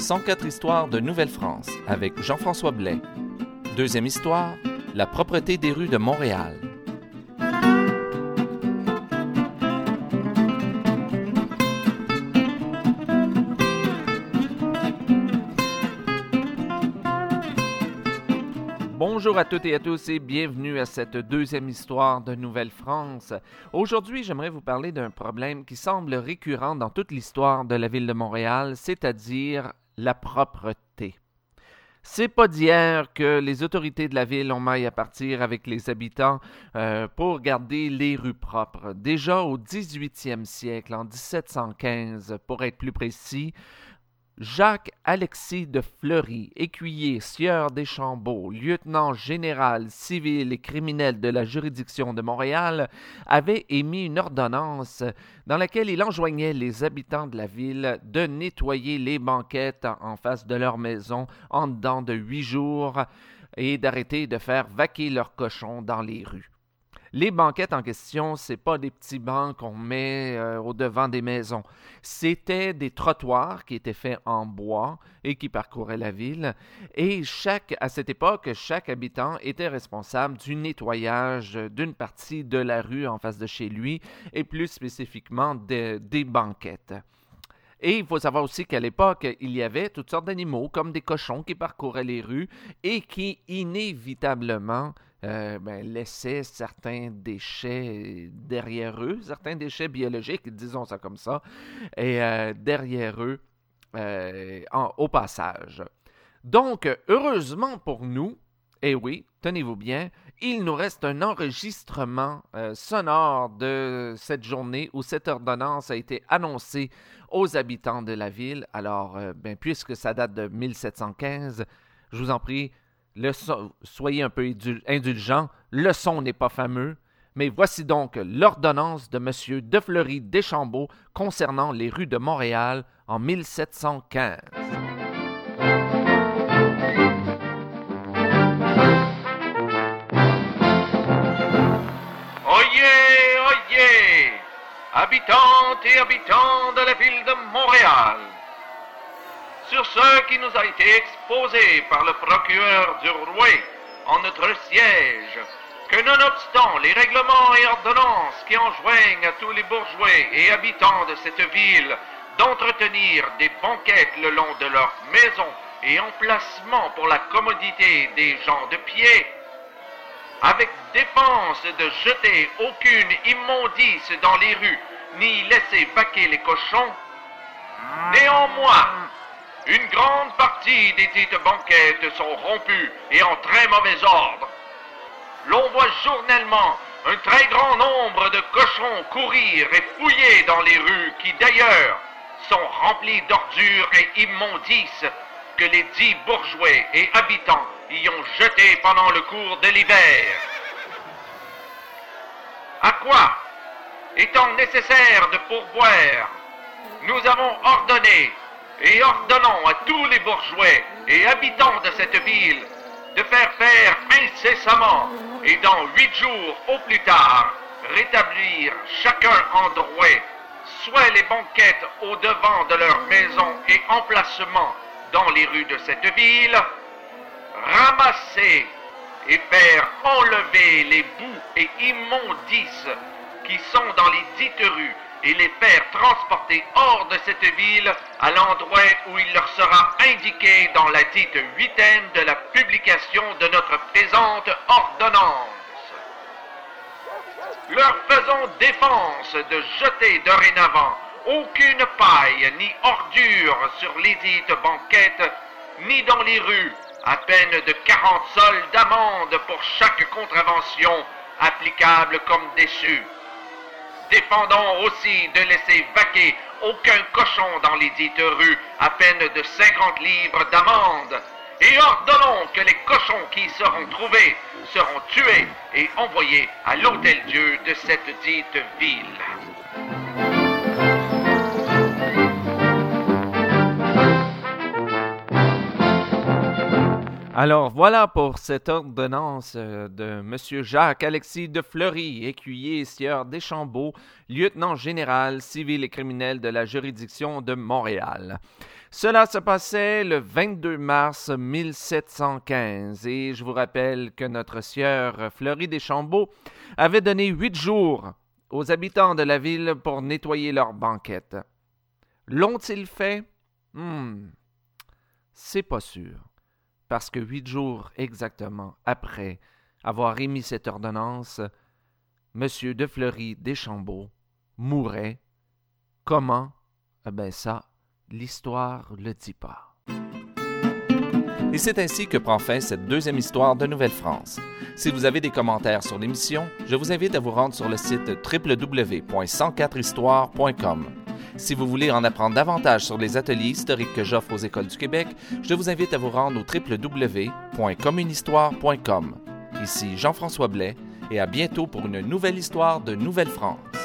104 histoires de Nouvelle-France avec Jean-François Blais. Deuxième histoire, la propreté des rues de Montréal. Bonjour à toutes et à tous et bienvenue à cette deuxième histoire de Nouvelle-France. Aujourd'hui, j'aimerais vous parler d'un problème qui semble récurrent dans toute l'histoire de la ville de Montréal, c'est-à-dire la propreté. C'est pas d'hier que les autorités de la ville ont maille à partir avec les habitants euh, pour garder les rues propres. Déjà au 18e siècle, en 1715 pour être plus précis, Jacques-Alexis de Fleury, écuyer, sieur des Chambeaux, lieutenant général civil et criminel de la juridiction de Montréal, avait émis une ordonnance dans laquelle il enjoignait les habitants de la ville de nettoyer les banquettes en face de leur maison en dedans de huit jours et d'arrêter de faire vaquer leurs cochons dans les rues. Les banquettes en question, c'est pas des petits bancs qu'on met euh, au devant des maisons. C'était des trottoirs qui étaient faits en bois et qui parcouraient la ville. Et chaque, à cette époque, chaque habitant était responsable du nettoyage d'une partie de la rue en face de chez lui et plus spécifiquement des banquettes. Et il faut savoir aussi qu'à l'époque, il y avait toutes sortes d'animaux, comme des cochons qui parcouraient les rues et qui inévitablement euh, ben, certains déchets derrière eux, certains déchets biologiques, disons ça comme ça, et euh, derrière eux euh, au passage. Donc, heureusement pour nous, et eh oui, tenez-vous bien, il nous reste un enregistrement sonore de cette journée où cette ordonnance a été annoncée aux habitants de la ville. Alors, ben, puisque ça date de 1715, je vous en prie, le soyez un peu indulgents, le son n'est pas fameux, mais voici donc l'ordonnance de M. De Fleury Deschambault concernant les rues de Montréal en 1715. Oyez, oyez, et habitants de la ville de Montréal sur ce qui nous a été exposé par le procureur du roi en notre siège, que nonobstant les règlements et ordonnances qui enjoignent à tous les bourgeois et habitants de cette ville d'entretenir des banquettes le long de leurs maisons et emplacements pour la commodité des gens de pied, avec dépense de jeter aucune immondice dans les rues, ni laisser vaquer les cochons, néanmoins, une grande partie des dites banquettes sont rompues et en très mauvais ordre. L'on voit journellement un très grand nombre de cochons courir et fouiller dans les rues qui d'ailleurs sont remplies d'ordures et immondices que les dix bourgeois et habitants y ont jetés pendant le cours de l'hiver. À quoi, étant nécessaire de pourvoir, nous avons ordonné et ordonnons à tous les bourgeois et habitants de cette ville de faire faire incessamment et dans huit jours au plus tard rétablir chacun en droit soit les banquettes au devant de leur maison et emplacement dans les rues de cette ville, ramasser et faire enlever les bouts et immondices qui sont dans les dites rues et les faire transporter hors de cette ville à l'endroit où il leur sera indiqué dans la dite huitaine de la publication de notre présente ordonnance. Leur faisons défense de jeter dorénavant aucune paille ni ordure sur les dites banquettes, ni dans les rues, à peine de quarante sols d'amende pour chaque contravention applicable comme déçue défendons aussi de laisser vaquer aucun cochon dans les dites rues à peine de 50 livres d'amende. Et ordonnons que les cochons qui seront trouvés seront tués et envoyés à l'hôtel Dieu de cette dite ville. Alors voilà pour cette ordonnance euh, de M. Jacques-Alexis de Fleury, écuyer sieur Deschambault, lieutenant général civil et criminel de la juridiction de Montréal. Cela se passait le 22 mars 1715 et je vous rappelle que notre sieur Fleury Deschambault avait donné huit jours aux habitants de la ville pour nettoyer leur banquette. L'ont-ils fait? Hmm, c'est pas sûr parce que huit jours exactement après avoir émis cette ordonnance, M. de Fleury Deschambault mourait. Comment? Eh bien ça, l'histoire le dit pas. Et c'est ainsi que prend fin cette deuxième histoire de Nouvelle-France. Si vous avez des commentaires sur l'émission, je vous invite à vous rendre sur le site www.104histoire.com. Si vous voulez en apprendre davantage sur les ateliers historiques que j'offre aux écoles du Québec, je vous invite à vous rendre au www.communhistoire.com. Ici Jean-François Blais et à bientôt pour une nouvelle histoire de Nouvelle-France.